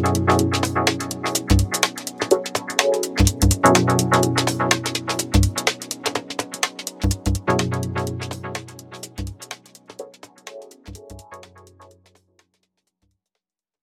Música